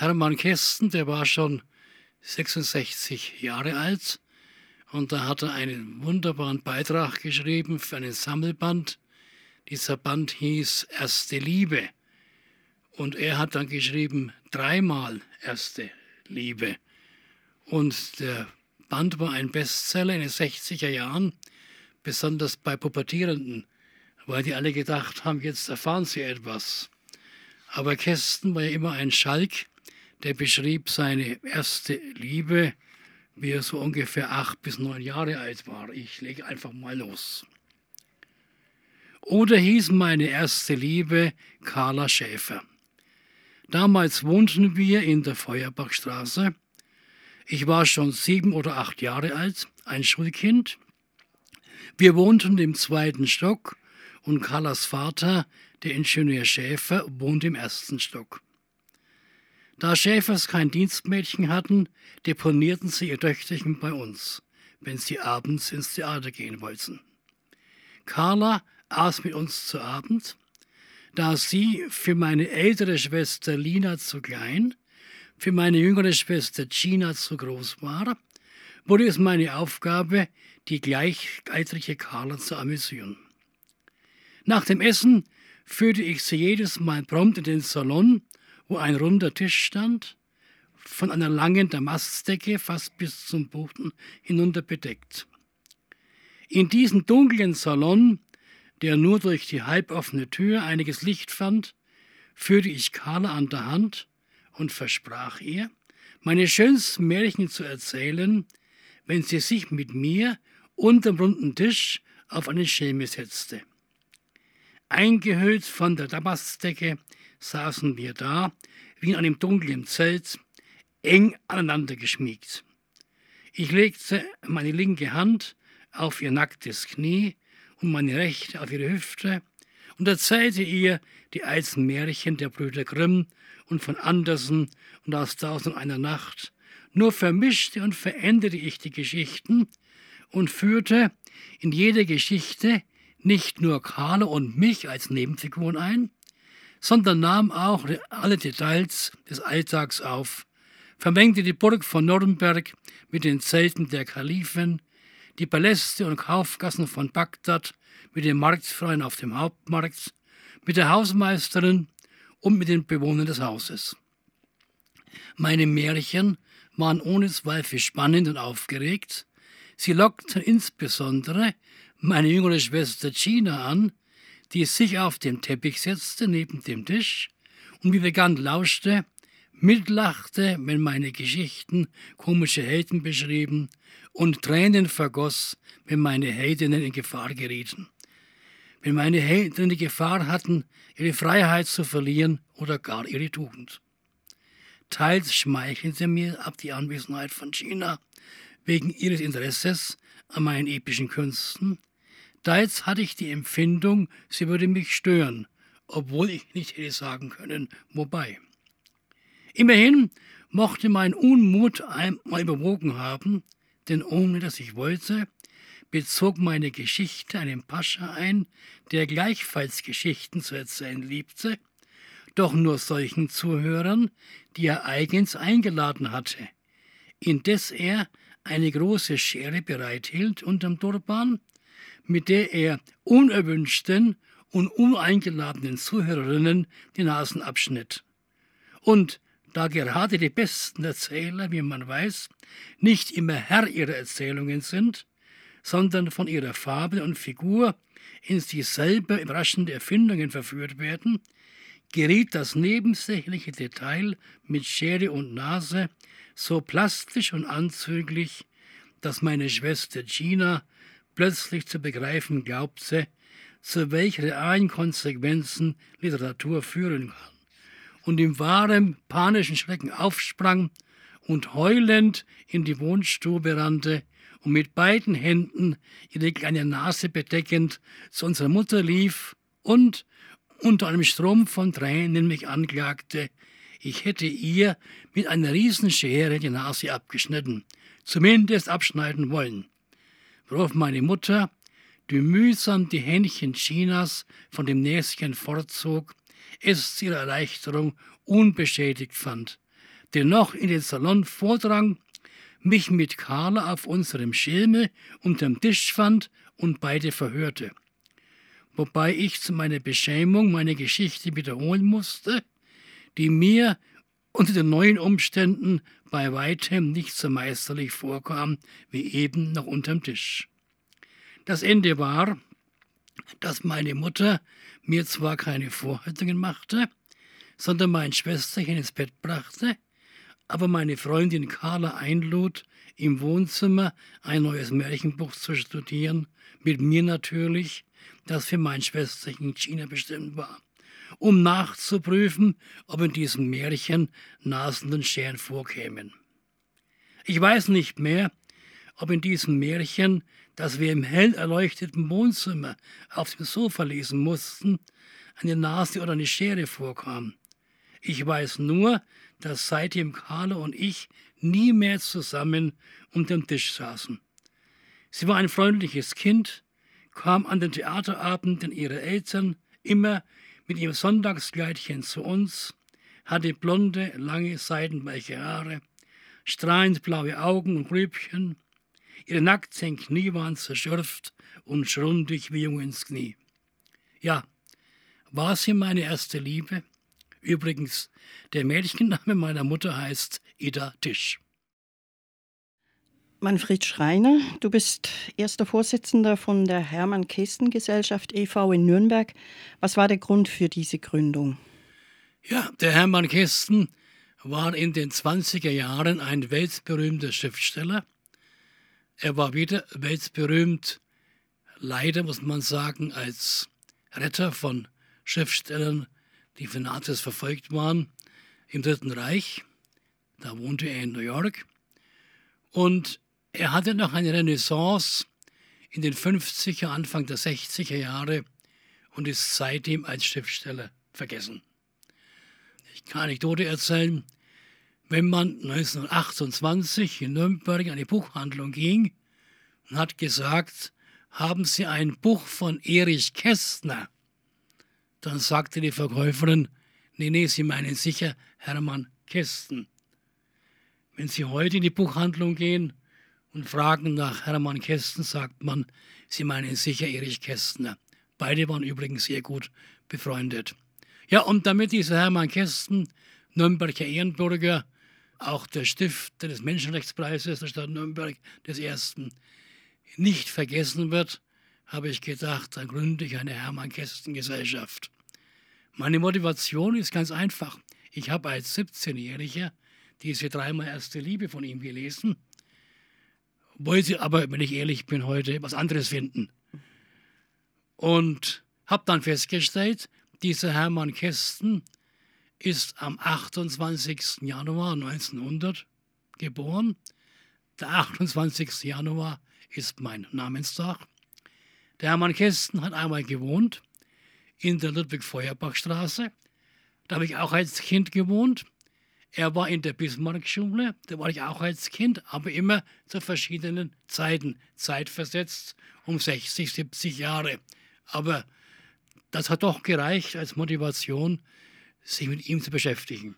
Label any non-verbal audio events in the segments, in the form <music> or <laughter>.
Hermann Kästen, der war schon 66 Jahre alt und da hat er einen wunderbaren Beitrag geschrieben für einen Sammelband. Dieser Band hieß Erste Liebe. Und er hat dann geschrieben dreimal Erste Liebe. Und der Band war ein Bestseller in den 60er Jahren, besonders bei Pubertierenden, weil die alle gedacht haben, jetzt erfahren sie etwas. Aber Kästen war ja immer ein Schalk, der beschrieb seine erste Liebe, wie er so ungefähr acht bis neun Jahre alt war. Ich lege einfach mal los. Oder hieß meine erste Liebe Carla Schäfer. Damals wohnten wir in der Feuerbachstraße ich war schon sieben oder acht Jahre alt, ein Schulkind. Wir wohnten im zweiten Stock und Carlas Vater, der Ingenieur Schäfer, wohnt im ersten Stock. Da Schäfers kein Dienstmädchen hatten, deponierten sie ihr Töchterchen bei uns, wenn sie abends ins Theater gehen wollten. Carla aß mit uns zu Abend. Da sie für meine ältere Schwester Lina zu klein für meine jüngere Schwester Gina zu groß war, wurde es meine Aufgabe, die gleichaltrige Carla zu amüsieren. Nach dem Essen führte ich sie jedes Mal prompt in den Salon, wo ein runder Tisch stand, von einer langen Damastdecke fast bis zum Boden hinunter bedeckt. In diesem dunklen Salon, der nur durch die halboffene Tür einiges Licht fand, führte ich Carla an der Hand und versprach ihr, meine schönsten Märchen zu erzählen, wenn sie sich mit mir unterm runden Tisch auf eine Schelme setzte. Eingehüllt von der Damastdecke saßen wir da, wie in einem dunklen Zelt, eng aneinander geschmiegt. Ich legte meine linke Hand auf ihr nacktes Knie und meine rechte auf ihre Hüfte und erzählte ihr die alten Märchen der Brüder Grimm und von Andersen und aus Tausend einer Nacht. Nur vermischte und veränderte ich die Geschichten und führte in jede Geschichte nicht nur Karle und mich als Nebenfiguren ein, sondern nahm auch alle Details des Alltags auf, vermengte die Burg von Nürnberg mit den Zelten der Kalifen, die Paläste und Kaufgassen von Bagdad mit den Marktfreien auf dem Hauptmarkt, mit der Hausmeisterin und mit den Bewohnern des Hauses. Meine Märchen waren ohne Zweifel spannend und aufgeregt. Sie lockten insbesondere meine jüngere Schwester Gina an, die sich auf den Teppich setzte neben dem Tisch und wie begann lauschte, mitlachte, wenn meine Geschichten komische Helden beschrieben und Tränen vergoss, wenn meine Heldinnen in Gefahr gerieten wenn meine Helden die Gefahr hatten, ihre Freiheit zu verlieren oder gar ihre Tugend. Teils schmeicheln sie mir ab die Anwesenheit von China wegen ihres Interesses an meinen epischen Künsten, teils hatte ich die Empfindung, sie würde mich stören, obwohl ich nicht hätte sagen können, wobei. Immerhin mochte mein Unmut einmal überwogen haben, denn ohne dass ich wollte, bezog meine Geschichte einen Pascha ein, der gleichfalls Geschichten zu erzählen liebte, doch nur solchen Zuhörern, die er eigens eingeladen hatte, indes er eine große Schere bereithielt unterm Turban, mit der er unerwünschten und uneingeladenen Zuhörerinnen die Nasen abschnitt. Und da gerade die besten Erzähler, wie man weiß, nicht immer Herr ihrer Erzählungen sind, sondern von ihrer Fabel und Figur in dieselbe überraschende Erfindungen verführt werden, geriet das nebensächliche Detail mit Schere und Nase so plastisch und anzüglich, dass meine Schwester Gina plötzlich zu begreifen glaubte, zu welchen realen Konsequenzen Literatur führen kann, und im wahren panischen Schrecken aufsprang und heulend in die Wohnstube rannte, und mit beiden Händen ihre kleine Nase bedeckend zu unserer Mutter lief und unter einem Strom von Tränen mich anklagte, ich hätte ihr mit einer Riesenschere die Nase abgeschnitten, zumindest abschneiden wollen. Worauf meine Mutter, die mühsam die Händchen Chinas von dem Näschen fortzog, es zu ihrer Erleichterung unbeschädigt fand, dennoch in den Salon vordrang, mich mit Carla auf unserem Schirme unterm Tisch fand und beide verhörte. Wobei ich zu meiner Beschämung meine Geschichte wiederholen musste, die mir unter den neuen Umständen bei weitem nicht so meisterlich vorkam wie eben noch unterm Tisch. Das Ende war, dass meine Mutter mir zwar keine Vorhaltungen machte, sondern mein Schwesterchen ins Bett brachte, aber meine Freundin Carla einlud, im Wohnzimmer ein neues Märchenbuch zu studieren, mit mir natürlich, das für mein Schwesterchen China bestimmt war, um nachzuprüfen, ob in diesem Märchen nasenden Scheren vorkämen. Ich weiß nicht mehr, ob in diesem Märchen, das wir im hell erleuchteten Wohnzimmer auf dem Sofa lesen mussten, eine Nase oder eine Schere vorkam. Ich weiß nur, dass seitdem Carla und ich nie mehr zusammen um den Tisch saßen. Sie war ein freundliches Kind, kam an den Theaterabenden ihrer Eltern immer mit ihrem Sonntagskleidchen zu uns, hatte blonde, lange, seidenweiche Haare, strahlend blaue Augen und Grübchen, ihre nackten Knie waren zerschürft und schrundig wie Jung ins Knie. Ja, war sie meine erste Liebe? Übrigens, der Mädchenname meiner Mutter heißt Ida Tisch. Manfred Schreiner, du bist erster Vorsitzender von der Hermann-Kästen-Gesellschaft e.V. in Nürnberg. Was war der Grund für diese Gründung? Ja, der Hermann Kästen war in den 20er Jahren ein weltberühmter Schriftsteller. Er war wieder weltberühmt, leider muss man sagen, als Retter von Schriftstellern, die von Nazis verfolgt waren im Dritten Reich. Da wohnte er in New York. Und er hatte noch eine Renaissance in den 50er, Anfang der 60er Jahre und ist seitdem als Schriftsteller vergessen. Ich kann Anekdote erzählen. Wenn man 1928 in Nürnberg in eine Buchhandlung ging und hat gesagt, haben Sie ein Buch von Erich Kästner? Dann sagte die Verkäuferin, nee, nee, Sie meinen sicher Hermann Kästen. Wenn Sie heute in die Buchhandlung gehen und fragen nach Hermann Kästen, sagt man, sie meinen sicher Erich Kästner. Beide waren übrigens sehr gut befreundet. Ja, und damit dieser Hermann Kästen, Nürnberger Ehrenbürger, auch der Stifter des Menschenrechtspreises der Stadt Nürnberg, des ersten, nicht vergessen wird, habe ich gedacht, dann gründe ich eine Hermann Kästen Gesellschaft. Meine Motivation ist ganz einfach. Ich habe als 17-Jähriger diese dreimal erste Liebe von ihm gelesen wollte aber, wenn ich ehrlich bin, heute was anderes finden. Und habe dann festgestellt, dieser Hermann Kästen ist am 28. Januar 1900 geboren. Der 28. Januar ist mein Namenstag. Der Hermann Kästen hat einmal gewohnt in der Ludwig-Feuerbach-Straße. Da habe ich auch als Kind gewohnt. Er war in der Bismarck-Schule, da war ich auch als Kind, aber immer zu verschiedenen Zeiten, zeitversetzt um 60, 70 Jahre. Aber das hat doch gereicht als Motivation, sich mit ihm zu beschäftigen.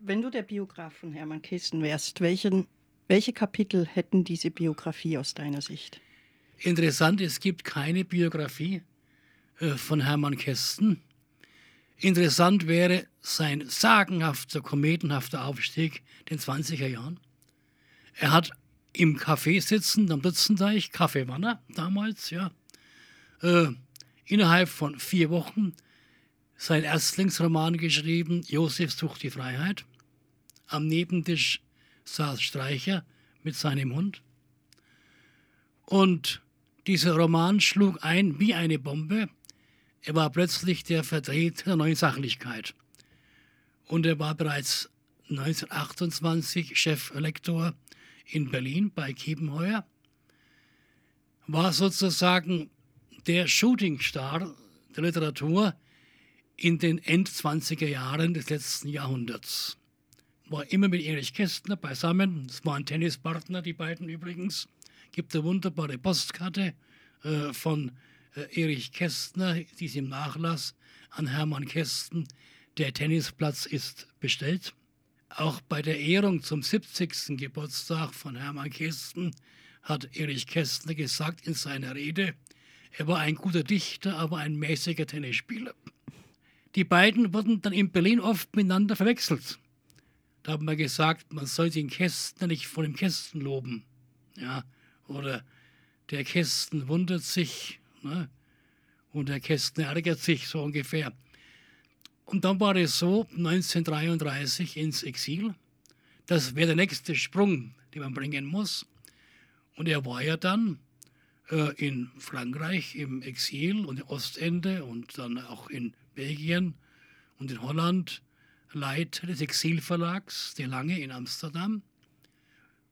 Wenn du der Biograf von Hermann Kästen wärst, welchen, welche Kapitel hätten diese Biografie aus deiner Sicht? Interessant, es gibt keine Biografie äh, von Hermann Kästen. Interessant wäre sein sagenhafter, kometenhafter Aufstieg in den 20er Jahren. Er hat im Café sitzend am Dutzendeich, Kaffeewanner damals, ja, äh, innerhalb von vier Wochen sein Erstlingsroman geschrieben, Josef sucht die Freiheit. Am Nebentisch saß Streicher mit seinem Hund. Und dieser Roman schlug ein wie eine Bombe. Er war plötzlich der Vertreter der neuen Sachlichkeit. Und er war bereits 1928 Cheflektor in Berlin bei Kiepenheuer. War sozusagen der Shootingstar der Literatur in den End-20er Jahren des letzten Jahrhunderts. War immer mit Erich Kästner beisammen. Das waren Tennispartner, die beiden übrigens. Gibt eine wunderbare Postkarte äh, von Erich Kästner, diesem Nachlass an Hermann Kästen. Der Tennisplatz ist bestellt. Auch bei der Ehrung zum 70. Geburtstag von Hermann Kästen hat Erich Kästner gesagt in seiner Rede, er war ein guter Dichter, aber ein mäßiger Tennisspieler. Die beiden wurden dann in Berlin oft miteinander verwechselt. Da hat man gesagt, man soll den Kästner nicht vor dem Kästen loben. Ja, oder der Kästen wundert sich ne? und der Kästner ärgert sich, so ungefähr. Und dann war es so, 1933 ins Exil. Das wäre der nächste Sprung, den man bringen muss. Und er war ja dann äh, in Frankreich im Exil und im Ostende und dann auch in Belgien und in Holland Leiter des Exilverlags, der lange in Amsterdam,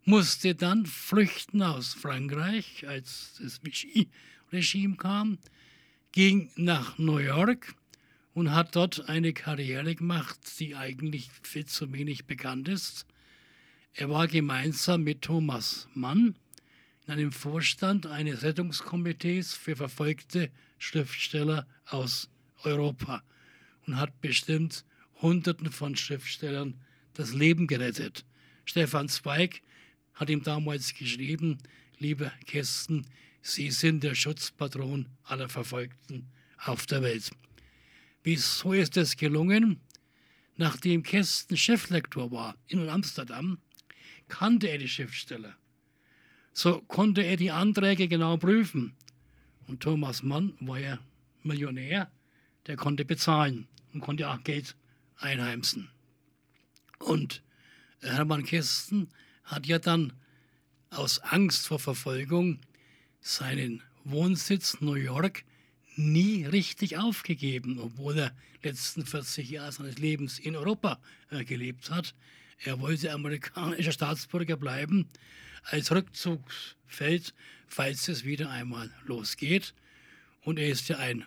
musste dann flüchten aus Frankreich, als das Regime kam, ging nach New York und hat dort eine Karriere gemacht, die eigentlich viel zu wenig bekannt ist. Er war gemeinsam mit Thomas Mann in einem Vorstand eines Rettungskomitees für verfolgte Schriftsteller aus Europa und hat bestimmt Hunderten von Schriftstellern das Leben gerettet. Stefan Zweig hat ihm damals geschrieben, lieber Kästen, Sie sind der Schutzpatron aller Verfolgten auf der Welt. Wieso ist es gelungen? Nachdem Kästen Cheflektor war in Amsterdam, kannte er die Schriftsteller. So konnte er die Anträge genau prüfen. Und Thomas Mann war ja Millionär, der konnte bezahlen und konnte auch Geld einheimsen. Und Hermann Kästen hat ja dann aus Angst vor Verfolgung seinen Wohnsitz New York nie richtig aufgegeben, obwohl er letzten 40 Jahre seines Lebens in Europa äh, gelebt hat. Er wollte amerikanischer Staatsbürger bleiben als Rückzugsfeld, falls es wieder einmal losgeht. Und er ist ja ein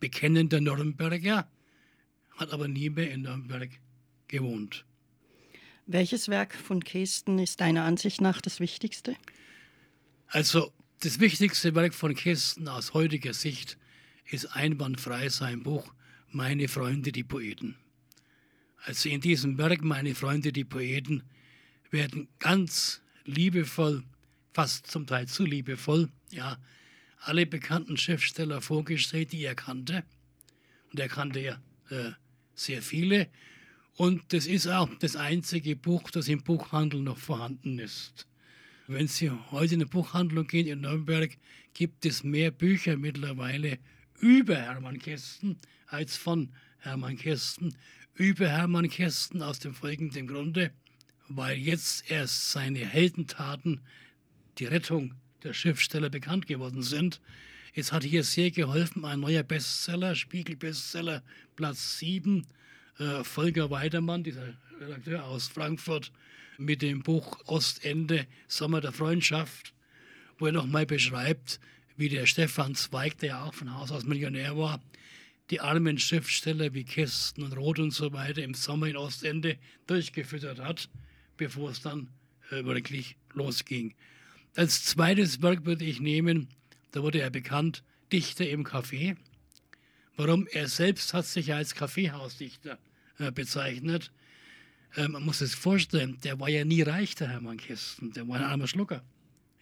bekennender Nürnberger, hat aber nie mehr in Nürnberg gewohnt. Welches Werk von Kästen ist deiner Ansicht nach das wichtigste? Also das wichtigste Werk von Kästen aus heutiger Sicht ist einwandfrei sein Buch Meine Freunde, die Poeten. Also in diesem Werk Meine Freunde, die Poeten werden ganz liebevoll, fast zum Teil zu liebevoll, ja, alle bekannten Schriftsteller vorgestellt, die er kannte. Und er kannte ja äh, sehr viele. Und das ist auch das einzige Buch, das im Buchhandel noch vorhanden ist. Wenn Sie heute in eine Buchhandlung gehen in Nürnberg, gibt es mehr Bücher mittlerweile über Hermann Kästen als von Hermann Kästen. Über Hermann Kästen aus dem folgenden Grunde, weil jetzt erst seine Heldentaten, die Rettung der Schriftsteller bekannt geworden sind. Es hat hier sehr geholfen, ein neuer Bestseller, Spiegel-Bestseller, Platz 7, äh, Volker Weidemann, dieser Redakteur aus Frankfurt, mit dem Buch Ostende, Sommer der Freundschaft, wo er nochmal beschreibt, wie der Stefan Zweig, der ja auch von Haus aus Millionär war, die armen Schriftsteller wie Kästen und Roth und so weiter im Sommer in Ostende durchgefüttert hat, bevor es dann äh, wirklich losging. Als zweites Werk würde ich nehmen, da wurde er bekannt, Dichter im Café. Warum? Er selbst hat sich als Kaffeehausdichter äh, bezeichnet. Äh, man muss sich vorstellen, der war ja nie reich, der Hermann Kästen. Der war ein armer Schlucker.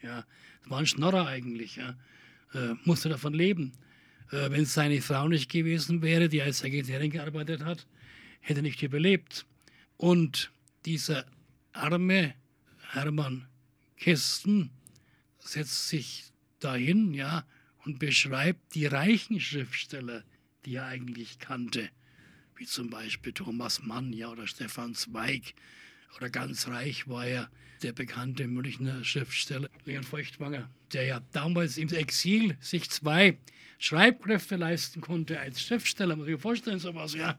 Ja, war ein Schnorrer eigentlich. Ja. Äh, musste davon leben. Äh, Wenn es seine Frau nicht gewesen wäre, die als Sekretärin gearbeitet hat, hätte er nicht überlebt. Und dieser arme Hermann Kästen, setzt sich dahin, ja, und beschreibt die reichen Schriftsteller, die er eigentlich kannte, wie zum Beispiel Thomas Mann, ja, oder Stefan Zweig, oder ganz reich war er der bekannte Münchner Schriftsteller Leon Feuchtwanger, der ja damals im Exil sich zwei Schreibkräfte leisten konnte als Schriftsteller. Muss ich mir vorstellen, sowas, ja.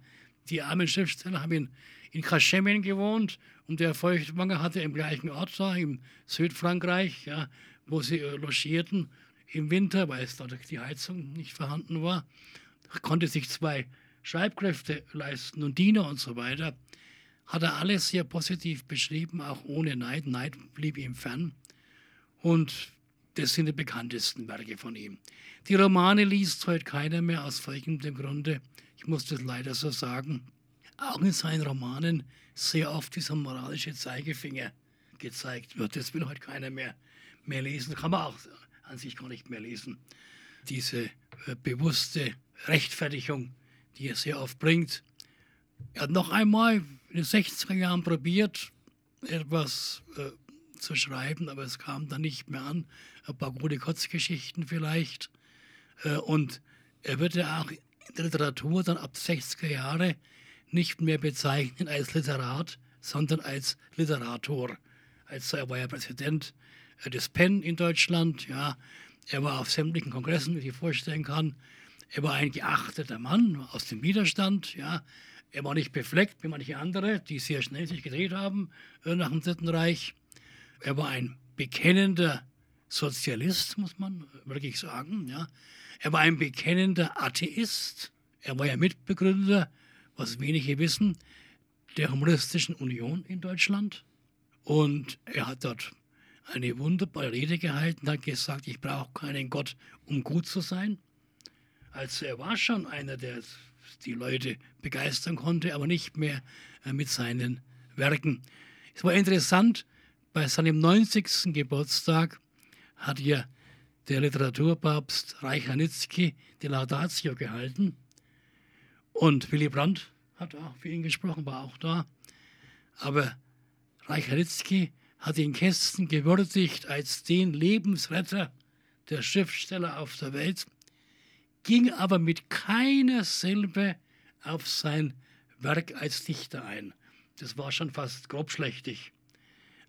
Die armen Schriftsteller haben in, in Kaschemin gewohnt und der Feuchtwanger hatte im gleichen Ort da, im Südfrankreich, ja, wo sie äh, logierten im Winter, weil es dort die Heizung nicht vorhanden war. Konnte sich zwei Schreibkräfte leisten und Diener und so weiter. Hat er alles sehr positiv beschrieben, auch ohne Neid. Neid blieb ihm fern. Und das sind die bekanntesten Werke von ihm. Die Romane liest heute keiner mehr aus folgendem Grunde. Ich muss das leider so sagen. auch in seinen Romanen sehr oft dieser moralische Zeigefinger gezeigt wird. Das will heute keiner mehr, mehr lesen, kann man auch an sich gar nicht mehr lesen. Diese äh, bewusste Rechtfertigung, die er sehr oft bringt. Er hat noch einmal in den 60er Jahren probiert, etwas äh, zu schreiben, aber es kam dann nicht mehr an. Ein paar gute Kurzgeschichten vielleicht. Äh, und er wird ja auch in der Literatur dann ab 60er Jahre nicht mehr bezeichnen als Literat, sondern als Literator. Also er war ja Präsident äh, des PEN in Deutschland, ja. Er war auf sämtlichen Kongressen, wie ich vorstellen kann. Er war ein geachteter Mann aus dem Widerstand, ja. Er war nicht befleckt wie manche andere, die sehr schnell sich gedreht haben äh, nach dem Dritten Reich. Er war ein bekennender Sozialist, muss man wirklich sagen. Ja. Er war ein bekennender Atheist. Er war ja Mitbegründer, was wenige wissen, der Humanistischen Union in Deutschland. Und er hat dort eine wunderbare Rede gehalten, hat gesagt, ich brauche keinen Gott, um gut zu sein. Also er war schon einer, der die Leute begeistern konnte, aber nicht mehr äh, mit seinen Werken. Es war interessant, bei seinem 90. Geburtstag hat ja der Literaturpapst Reich-Ranitzky die Laudatio gehalten. Und Willy Brandt hat auch für ihn gesprochen, war auch da. Aber Reich-Ranitzky hat den Kästen gewürdigt als den Lebensretter der Schriftsteller auf der Welt, ging aber mit keiner Silbe auf sein Werk als Dichter ein. Das war schon fast grobschlächtig.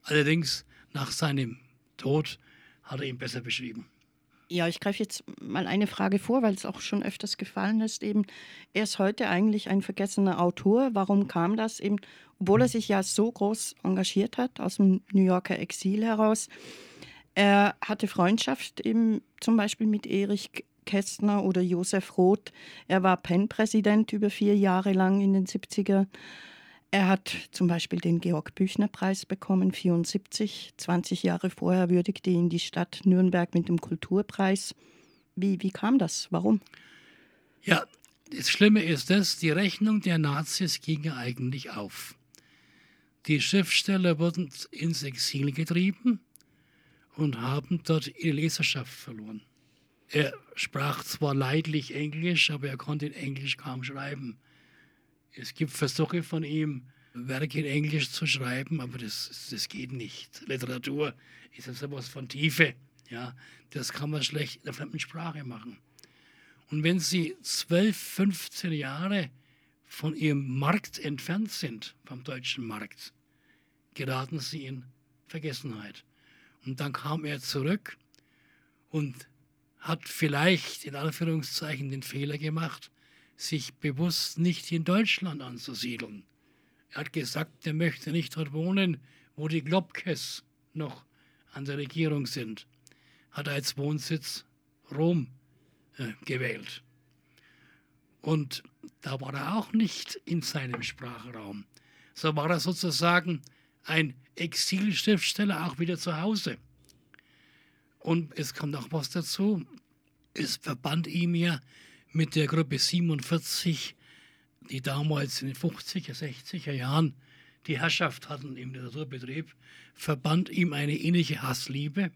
Allerdings nach seinem Tod hat er ihn besser beschrieben. Ja, ich greife jetzt mal eine Frage vor, weil es auch schon öfters gefallen ist. Eben, er ist heute eigentlich ein vergessener Autor. Warum kam das? Eben, obwohl er sich ja so groß engagiert hat, aus dem New Yorker Exil heraus. Er hatte Freundschaft eben zum Beispiel mit Erich Kästner oder Josef Roth. Er war PEN-Präsident über vier Jahre lang in den 70er er hat zum Beispiel den Georg-Büchner-Preis bekommen, 74. 20 Jahre vorher würdigte ihn die Stadt Nürnberg mit dem Kulturpreis. Wie, wie kam das? Warum? Ja, das Schlimme ist das, die Rechnung der Nazis ging eigentlich auf. Die Schriftsteller wurden ins Exil getrieben und haben dort ihre Leserschaft verloren. Er sprach zwar leidlich Englisch, aber er konnte in Englisch kaum schreiben. Es gibt Versuche von ihm, Werke in Englisch zu schreiben, aber das, das geht nicht. Literatur ist ja sowas von Tiefe. Ja, das kann man schlecht in der fremden Sprache machen. Und wenn Sie 12, 15 Jahre von Ihrem Markt entfernt sind, vom deutschen Markt, geraten Sie in Vergessenheit. Und dann kam er zurück und hat vielleicht in Anführungszeichen den Fehler gemacht, sich bewusst nicht in Deutschland anzusiedeln. Er hat gesagt, er möchte nicht dort wohnen, wo die Globkes noch an der Regierung sind. Hat er als Wohnsitz Rom äh, gewählt. Und da war er auch nicht in seinem Sprachraum. So war er sozusagen ein Exilschriftsteller auch wieder zu Hause. Und es kommt auch was dazu. Es verband ihm ja mit der Gruppe 47, die damals in den 50er, 60er Jahren die Herrschaft hatten im Literaturbetrieb, verband ihm eine innige Hassliebe.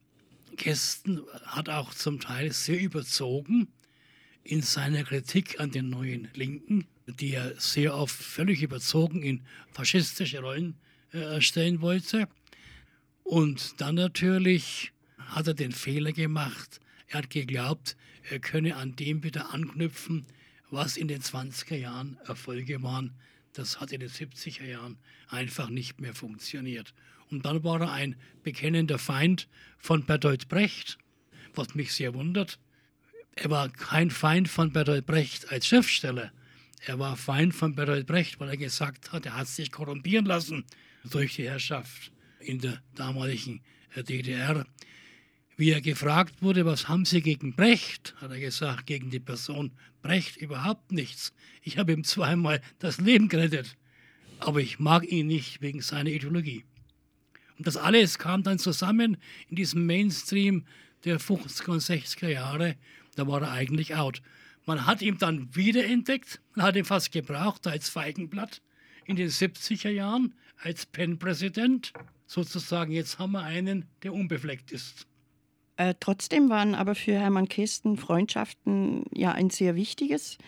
Kästen hat auch zum Teil sehr überzogen in seiner Kritik an den neuen Linken, die er sehr oft völlig überzogen in faschistische Rollen äh, stellen wollte. Und dann natürlich hat er den Fehler gemacht, er hat geglaubt, er könne an dem wieder anknüpfen, was in den 20er Jahren Erfolge waren. Das hat in den 70er Jahren einfach nicht mehr funktioniert. Und dann war er ein bekennender Feind von Bertolt Brecht, was mich sehr wundert. Er war kein Feind von Bertolt Brecht als Schriftsteller. Er war Feind von Bertolt Brecht, weil er gesagt hat, er hat sich korrumpieren lassen durch die Herrschaft in der damaligen DDR. Wie er gefragt wurde, was haben Sie gegen Brecht, hat er gesagt, gegen die Person Brecht überhaupt nichts. Ich habe ihm zweimal das Leben gerettet, aber ich mag ihn nicht wegen seiner Ideologie. Und das alles kam dann zusammen in diesem Mainstream der 50er und 60er Jahre. Da war er eigentlich out. Man hat ihn dann wiederentdeckt, man hat ihn fast gebraucht als Feigenblatt. in den 70er Jahren als Penn-Präsident. Sozusagen, jetzt haben wir einen, der unbefleckt ist. Äh, trotzdem waren aber für Hermann Kästen Freundschaften ja ein sehr wichtiges.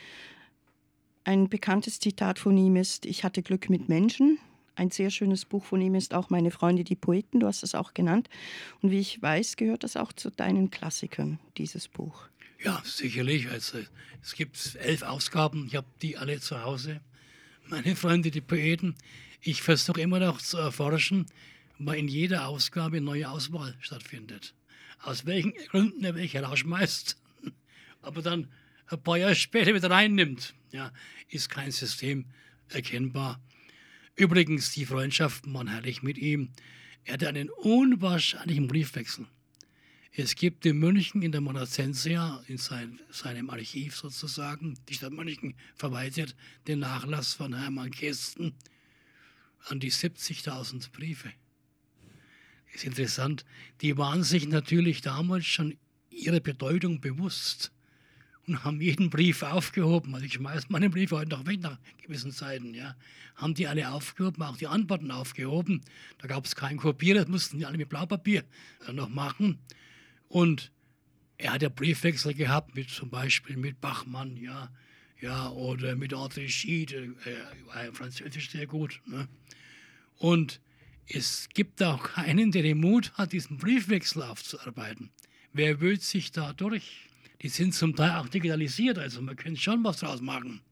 Ein bekanntes Zitat von ihm ist: Ich hatte Glück mit Menschen. Ein sehr schönes Buch von ihm ist auch Meine Freunde, die Poeten. Du hast es auch genannt. Und wie ich weiß, gehört das auch zu deinen Klassikern, dieses Buch. Ja, sicherlich. Also, es gibt elf Ausgaben. Ich habe die alle zu Hause. Meine Freunde, die Poeten. Ich versuche immer noch zu erforschen, weil in jeder Ausgabe eine neue Auswahl stattfindet. Aus welchen Gründen er welche rausschmeißt, <laughs> aber dann ein paar Jahre später wieder reinnimmt, ja, ist kein System erkennbar. Übrigens, die Freundschaften waren herrlich mit ihm. Er hatte einen unwahrscheinlichen Briefwechsel. Es gibt in München in der Monacensia, in sein, seinem Archiv sozusagen, die Stadt München verwaltet den Nachlass von Hermann Kästen an die 70.000 Briefe. Ist interessant. Die waren sich natürlich damals schon ihrer Bedeutung bewusst und haben jeden Brief aufgehoben. Also ich schmeiße meinen Brief heute noch weg nach gewissen Zeiten. Ja. Haben die alle aufgehoben, auch die Antworten aufgehoben. Da gab es keinen Kopierer, das mussten die alle mit Blaupapier äh, noch machen. Und er hat ja Briefwechsel gehabt, mit zum Beispiel mit Bachmann, ja, ja, oder mit André Schied, äh, war Französisch sehr gut. Ne? Und es gibt auch keinen, der den Mut hat, diesen Briefwechsel aufzuarbeiten. Wer wühlt sich da durch? die sind zum Teil auch digitalisiert, also man könnte schon was draus machen.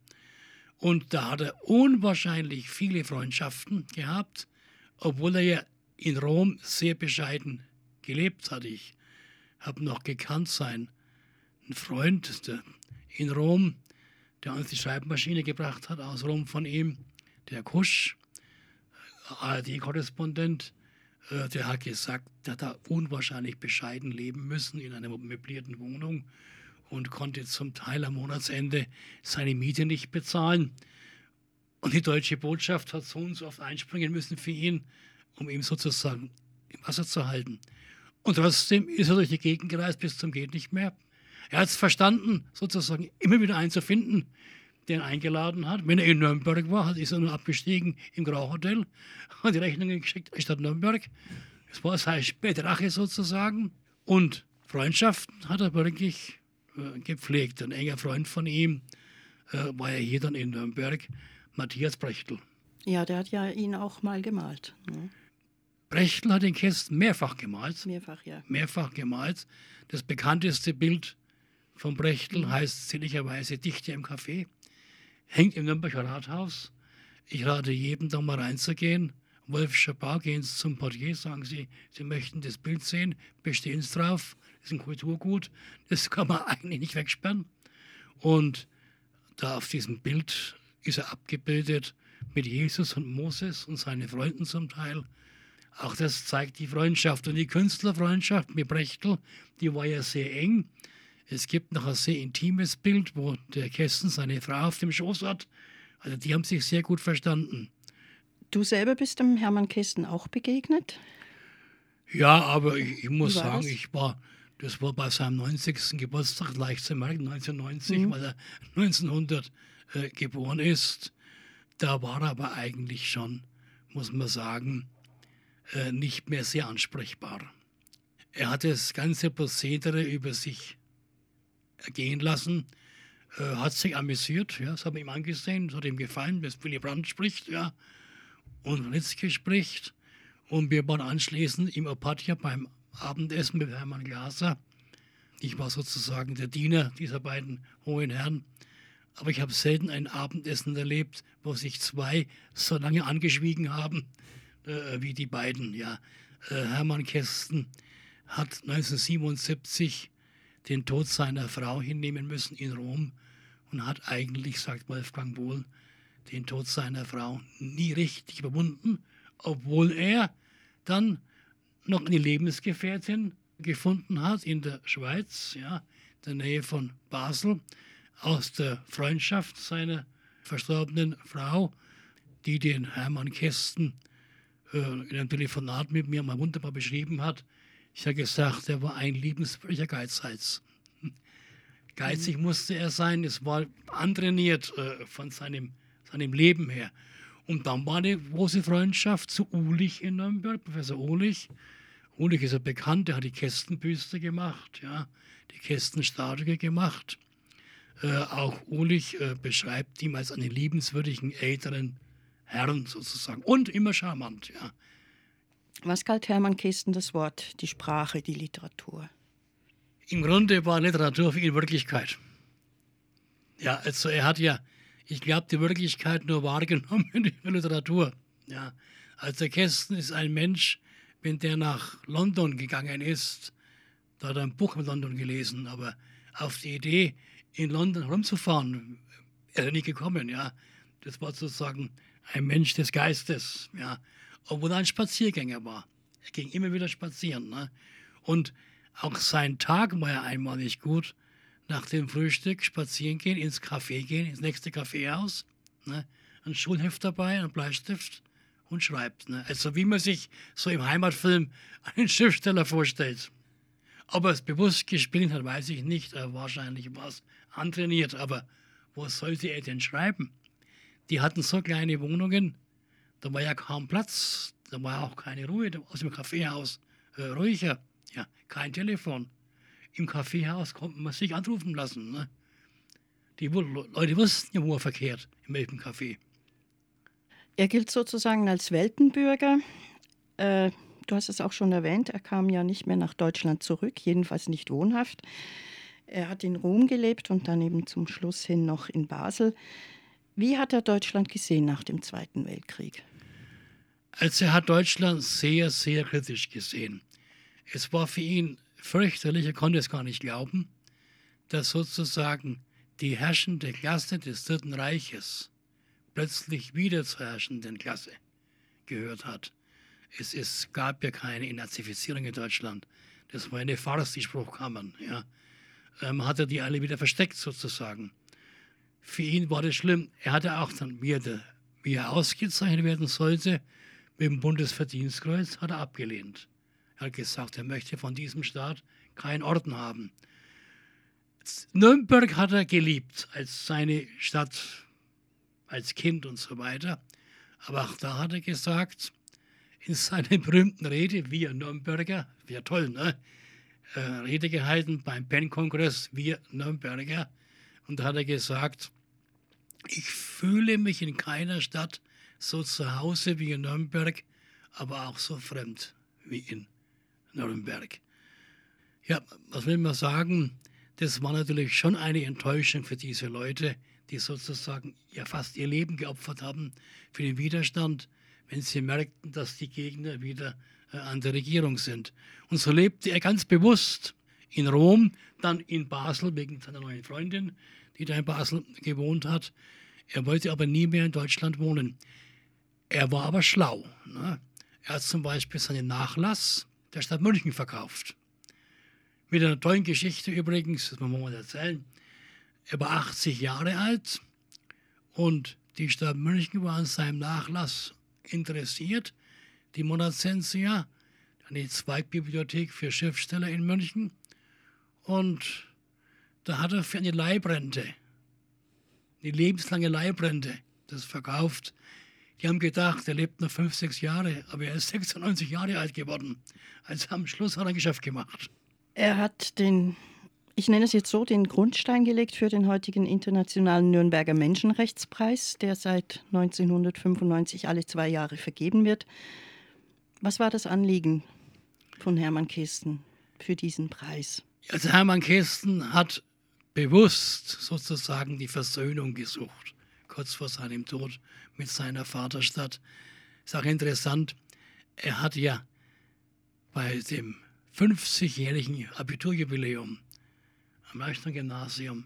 Und da hat er unwahrscheinlich viele Freundschaften gehabt, obwohl er ja in Rom sehr bescheiden gelebt hat. Ich habe noch gekannt sein, ein Freund der in Rom, der uns die Schreibmaschine gebracht hat, aus Rom von ihm, der Kusch, ARD-Korrespondent, äh, der hat gesagt, der hat unwahrscheinlich bescheiden leben müssen in einer möblierten Wohnung und konnte zum Teil am Monatsende seine Miete nicht bezahlen. Und die deutsche Botschaft hat so und so oft einspringen müssen für ihn, um ihm sozusagen im Wasser zu halten. Und trotzdem ist er durch die Gegend gereist bis zum Geht nicht mehr. Er hat es verstanden, sozusagen immer wieder einen ihn eingeladen hat. Wenn er in Nürnberg war, ist er nur abgestiegen im Grauhotel, hat die Rechnungen geschickt statt Nürnberg. Das war seine späte Rache sozusagen. Und Freundschaften hat er wirklich äh, gepflegt. Ein enger Freund von ihm äh, war ja hier dann in Nürnberg, Matthias Brechtel. Ja, der hat ja ihn auch mal gemalt. Ne? Brechtel hat den Kästen mehrfach gemalt. Mehrfach, ja. Mehrfach gemalt. Das bekannteste Bild von Brechtel heißt sinnigerweise Dichte im Café. Hängt im Nürnberger Rathaus. Ich rate jedem, da mal reinzugehen. Wolfscher Bar, gehen Sie zum Portier, sagen Sie, Sie möchten das Bild sehen, bestehen Sie drauf ist ein Kulturgut, das kann man <laughs> eigentlich nicht wegsperren. Und da auf diesem Bild ist er abgebildet mit Jesus und Moses und seinen Freunden zum Teil. Auch das zeigt die Freundschaft. Und die Künstlerfreundschaft mit Brechtel, die war ja sehr eng. Es gibt noch ein sehr intimes Bild, wo der Kästen seine Frau auf dem Schoß hat. Also die haben sich sehr gut verstanden. Du selber bist dem Hermann Kästen auch begegnet? Ja, aber ich, ich muss sagen, das? ich war das war bei seinem 90. Geburtstag leicht zu merken, 1990, mhm. weil er <laughs> 1900 äh, geboren ist. Da war er aber eigentlich schon, muss man sagen, äh, nicht mehr sehr ansprechbar. Er hat das ganze Prozedere über sich ergehen lassen, äh, hat sich amüsiert, ja, das hat man ihm angesehen, das hat ihm gefallen, dass Willy Brandt spricht, ja, und Ritzke spricht. Und wir waren anschließend im Apatia beim Abendessen mit Hermann Glaser. Ich war sozusagen der Diener dieser beiden hohen Herren. Aber ich habe selten ein Abendessen erlebt, wo sich zwei so lange angeschwiegen haben äh, wie die beiden. Ja. Äh, Hermann Kästen hat 1977 den Tod seiner Frau hinnehmen müssen in Rom und hat eigentlich, sagt Wolfgang Wohl, den Tod seiner Frau nie richtig überwunden, obwohl er dann noch eine Lebensgefährtin gefunden hat in der Schweiz, ja, in der Nähe von Basel, aus der Freundschaft seiner verstorbenen Frau, die den Hermann Kästen äh, in einem Telefonat mit mir mal wunderbar beschrieben hat. Ich habe gesagt, er war ein liebenswürdiger Geizhals. <laughs> Geizig mhm. musste er sein, es war antrainiert äh, von seinem, seinem Leben her. Und dann war eine große Freundschaft zu Ulich in Nürnberg, Professor Ulich. Ulich ist ja bekannt, der hat die Kästenbüste gemacht, ja, die Kästenstatue gemacht. Äh, auch Ulich äh, beschreibt ihn als einen liebenswürdigen älteren Herrn sozusagen und immer charmant, ja. Was galt Hermann Kästen das Wort, die Sprache, die Literatur? Im Grunde war Literatur für ihn Wirklichkeit. Ja, also er hat ja, ich glaube, die Wirklichkeit nur wahrgenommen <laughs> über Literatur. Ja, also Kästen ist ein Mensch, wenn der nach London gegangen ist, da hat er ein Buch in London gelesen, aber auf die Idee, in London rumzufahren, ist er nicht gekommen. Ja, das war sozusagen ein Mensch des Geistes. Ja, obwohl er ein Spaziergänger war. Er ging immer wieder spazieren. Ne? Und auch sein Tag war ja einmalig gut. Nach dem Frühstück spazieren gehen, ins Café gehen, ins nächste Kaffeehaus. Ne? Ein Schulheft dabei, ein Bleistift und schreibt. Ne? Also wie man sich so im Heimatfilm <laughs> einen Schriftsteller vorstellt. Ob er es bewusst gespielt hat, weiß ich nicht. Wahrscheinlich war es antrainiert. Aber wo sollte er denn schreiben? Die hatten so kleine Wohnungen, da war ja kaum Platz, da war auch keine Ruhe, aus dem Kaffeehaus äh, ruhiger, ja, kein Telefon. Im Kaffeehaus konnte man sich anrufen lassen. Ne? Die Leute wussten ja, wo er verkehrt, in welchem Café. Er gilt sozusagen als Weltenbürger. Äh, du hast es auch schon erwähnt, er kam ja nicht mehr nach Deutschland zurück, jedenfalls nicht wohnhaft. Er hat in Rom gelebt und dann eben zum Schluss hin noch in Basel. Wie hat er Deutschland gesehen nach dem Zweiten Weltkrieg? Also er hat Deutschland sehr, sehr kritisch gesehen. Es war für ihn fürchterlich, er konnte es gar nicht glauben, dass sozusagen die herrschende Klasse des Dritten Reiches plötzlich wieder zur herrschenden Klasse gehört hat. Es, es gab ja keine Entnazifizierung in Deutschland. Das war eine Farce, die Spruchkammern. Ja. Ähm, hat er die alle wieder versteckt sozusagen. Für ihn war das schlimm. Er hatte auch dann, wie er, wie er ausgezeichnet werden sollte, mit dem Bundesverdienstkreuz hat er abgelehnt. Er hat gesagt, er möchte von diesem Staat keinen Orden haben. Nürnberg hat er geliebt als seine Stadt, als Kind und so weiter. Aber auch da hat er gesagt, in seiner berühmten Rede, wir Nürnberger, wir toll, ne? Äh, Rede gehalten beim PEN-Kongress, wir Nürnberger. Und da hat er gesagt, ich fühle mich in keiner Stadt so zu Hause wie in Nürnberg, aber auch so fremd wie in Nürnberg. Ja, was will man sagen? Das war natürlich schon eine Enttäuschung für diese Leute, die sozusagen ja fast ihr Leben geopfert haben für den Widerstand, wenn sie merkten, dass die Gegner wieder äh, an der Regierung sind. Und so lebte er ganz bewusst in Rom, dann in Basel wegen seiner neuen Freundin, die da in Basel gewohnt hat. Er wollte aber nie mehr in Deutschland wohnen. Er war aber schlau. Ne? Er hat zum Beispiel seinen Nachlass der Stadt München verkauft. Mit einer tollen Geschichte übrigens, das muss man erzählen. Er war 80 Jahre alt und die Stadt München war an seinem Nachlass interessiert. Die Monacensia, eine Zweigbibliothek für Schriftsteller in München. Und da hat er für eine Leibrente, eine lebenslange Leibrente, das verkauft die haben gedacht, er lebt noch fünf, sechs Jahre, aber er ist 96 Jahre alt geworden. Also am Schluss hat er ein Geschäft gemacht. Er hat den, ich nenne es jetzt so, den Grundstein gelegt für den heutigen Internationalen Nürnberger Menschenrechtspreis, der seit 1995 alle zwei Jahre vergeben wird. Was war das Anliegen von Hermann Kästen für diesen Preis? Also Hermann Kästen hat bewusst sozusagen die Versöhnung gesucht kurz vor seinem Tod mit seiner Vaterstadt. Ist auch interessant, er hat ja bei dem 50-jährigen Abiturjubiläum am Leuchtner Gymnasium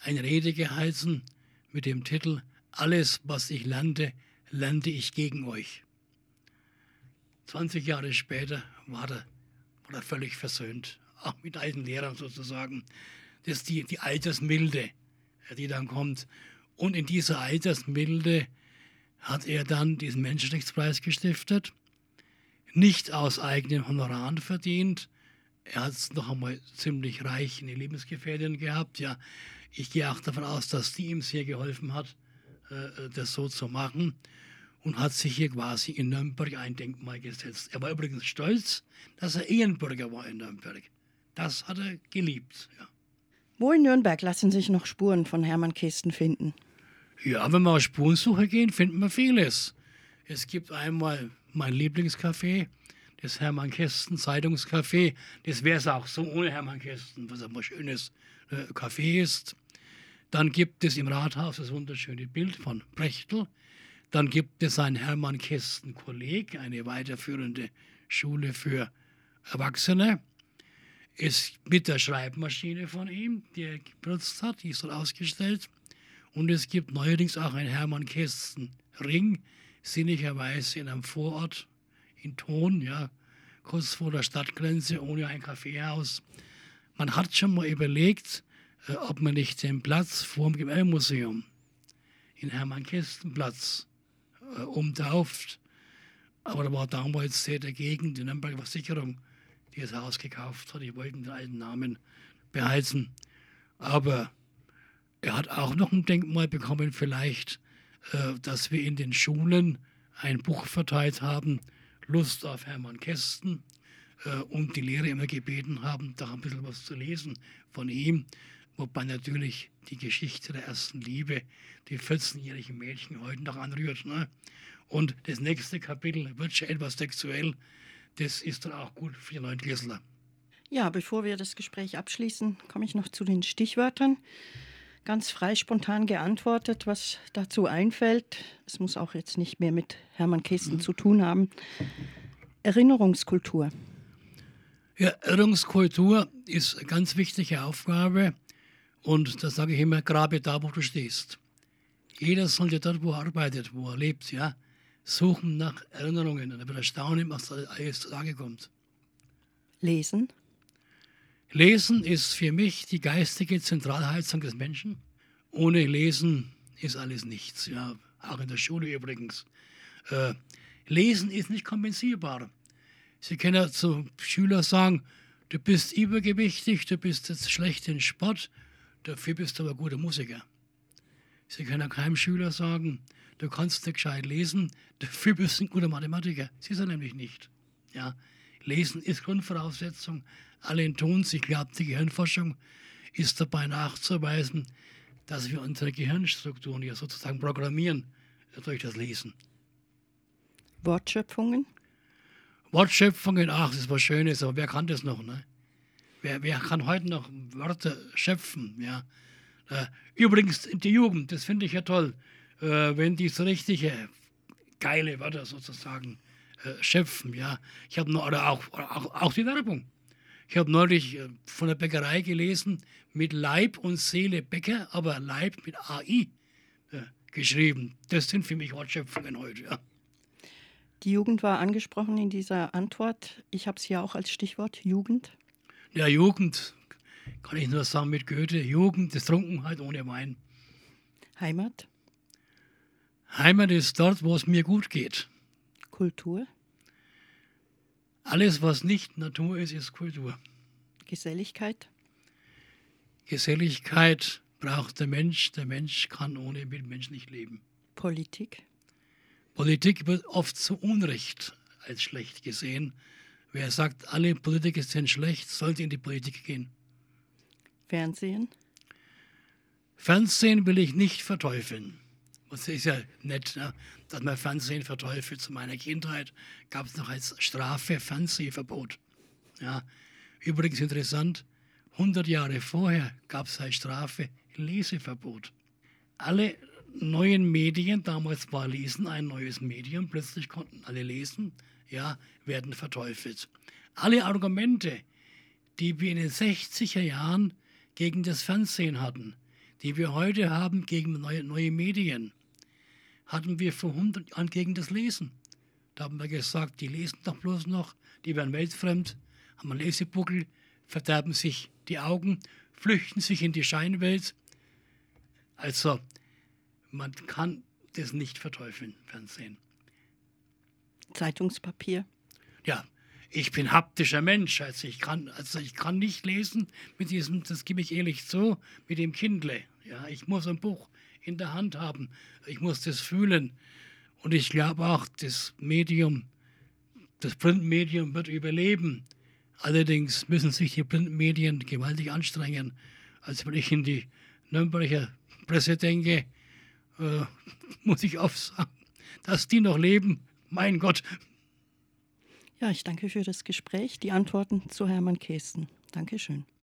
eine Rede gehalten mit dem Titel Alles, was ich lernte, lernte ich gegen euch. 20 Jahre später war er, war er völlig versöhnt, auch mit alten Lehrern sozusagen. Das ist die, die Altersmilde, die dann kommt. Und in dieser Altersmilde hat er dann diesen Menschenrechtspreis gestiftet. Nicht aus eigenen Honoraren verdient. Er hat es noch einmal ziemlich reich in die Lebensgefährtin gehabt. Ja, ich gehe auch davon aus, dass die ihm sehr geholfen hat, äh, das so zu machen. und hat sich hier quasi in Nürnberg ein Denkmal gesetzt. Er war übrigens stolz, dass er Ehrenbürger war in Nürnberg. Das hat er geliebt. Ja. Wo in Nürnberg lassen sich noch Spuren von Hermann Kästen finden? Ja, wenn wir auf Spurensuche gehen, finden wir vieles. Es gibt einmal mein Lieblingscafé, das Hermann Kästen Zeitungscafé. Das wäre es auch so ohne Hermann Kästen, was ein schönes äh, Café ist. Dann gibt es im Rathaus das wunderschöne Bild von Brechtel. Dann gibt es ein Hermann Kästen Kolleg, eine weiterführende Schule für Erwachsene. Ist mit der Schreibmaschine von ihm, die er benutzt hat, die ist dort ausgestellt. Und es gibt neuerdings auch einen Hermann Kästen Ring, sinnigerweise in einem Vorort in Thon, ja, kurz vor der Stadtgrenze, ohne ein Kaffeehaus. Man hat schon mal überlegt, äh, ob man nicht den Platz vor dem Gewerbemuseum in Hermann-Kästen-Platz äh, umtauft. Aber da war damals sehr dagegen, die Nürnberger Versicherung, die das Haus gekauft hat. Die wollten den alten Namen behalten. Aber er hat auch noch ein Denkmal bekommen, vielleicht, äh, dass wir in den Schulen ein Buch verteilt haben, Lust auf Hermann Kästen, äh, und die Lehrer immer gebeten haben, da ein bisschen was zu lesen von ihm. Wobei natürlich die Geschichte der ersten Liebe die 14-jährigen Mädchen heute noch anrührt. Ne? Und das nächste Kapitel wird schon etwas sexuell. Das ist dann auch gut für die Neunklässler. Ja, bevor wir das Gespräch abschließen, komme ich noch zu den Stichwörtern ganz frei spontan geantwortet, was dazu einfällt. Es muss auch jetzt nicht mehr mit Hermann Kästen mhm. zu tun haben. Erinnerungskultur. Ja, Erinnerungskultur ist eine ganz wichtige Aufgabe und das sage ich immer, grabe da, wo du stehst. Jeder sollte dort, wo er arbeitet, wo er lebt, ja, suchen nach Erinnerungen und er wird erstaunen, was da alles zutage kommt. Lesen? Lesen ist für mich die geistige Zentralheizung des Menschen. Ohne Lesen ist alles nichts. Ja, auch in der Schule übrigens. Äh, Lesen ist nicht kompensierbar. Sie können ja zu Schülern sagen, du bist übergewichtig, du bist jetzt schlecht in Sport, dafür bist du aber guter Musiker. Sie können keinem Schüler sagen, du kannst nicht gescheit lesen, <laughs> dafür bist du ein guter Mathematiker. Sie ist er nämlich nicht. Ja, Lesen ist Grundvoraussetzung allen tun Ich glaube, die Gehirnforschung ist dabei nachzuweisen, dass wir unsere Gehirnstrukturen ja sozusagen programmieren durch das Lesen. Wortschöpfungen? Wortschöpfungen, ach, das ist was Schönes, aber wer kann das noch? Ne? Wer, wer kann heute noch Wörter schöpfen? Ja? Äh, übrigens, die Jugend, das finde ich ja toll, äh, wenn die so richtige geile Wörter sozusagen äh, schöpfen. Ja? Ich habe noch, oder auch, auch, auch die Werbung. Ich habe neulich äh, von der Bäckerei gelesen, mit Leib und Seele Bäcker, aber Leib mit AI äh, geschrieben. Das sind für mich Wortschöpfungen heute. Ja. Die Jugend war angesprochen in dieser Antwort. Ich habe es ja auch als Stichwort Jugend. Ja, Jugend, kann ich nur sagen mit Goethe, Jugend ist Trunkenheit ohne Wein. Heimat? Heimat ist dort, wo es mir gut geht. Kultur? Alles, was nicht Natur ist, ist Kultur. Geselligkeit? Geselligkeit braucht der Mensch. Der Mensch kann ohne Mitmensch nicht leben. Politik? Politik wird oft zu Unrecht als schlecht gesehen. Wer sagt, alle Politiker sind schlecht, sollte in die Politik gehen. Fernsehen? Fernsehen will ich nicht verteufeln. Das ist ja nett, ne? dass man Fernsehen verteufelt. Zu meiner Kindheit gab es noch als Strafe Fernsehverbot. Ja. Übrigens interessant, 100 Jahre vorher gab es als Strafe Leseverbot. Alle neuen Medien, damals war Lesen ein neues Medium, plötzlich konnten alle lesen, ja, werden verteufelt. Alle Argumente, die wir in den 60er Jahren gegen das Fernsehen hatten, die wir heute haben gegen neue, neue Medien, hatten wir vor 100 Jahren gegen das Lesen. Da haben wir gesagt, die lesen doch bloß noch, die werden weltfremd, haben einen Lesebuckel, verderben sich die Augen, flüchten sich in die Scheinwelt. Also, man kann das nicht verteufeln, Fernsehen. Zeitungspapier? Ja, ich bin haptischer Mensch. Also ich kann, also ich kann nicht lesen mit diesem, das gebe ich ehrlich zu, mit dem Kindle. Ja, ich muss ein Buch in der Hand haben. Ich muss das fühlen. Und ich glaube auch, das Medium, das Printmedium wird überleben. Allerdings müssen sich die Printmedien gewaltig anstrengen. Als wenn ich in die Nürnberger Presse denke, äh, <laughs> muss ich auch sagen, dass die noch leben. Mein Gott. Ja, ich danke für das Gespräch, die Antworten zu Hermann Kästen. Dankeschön.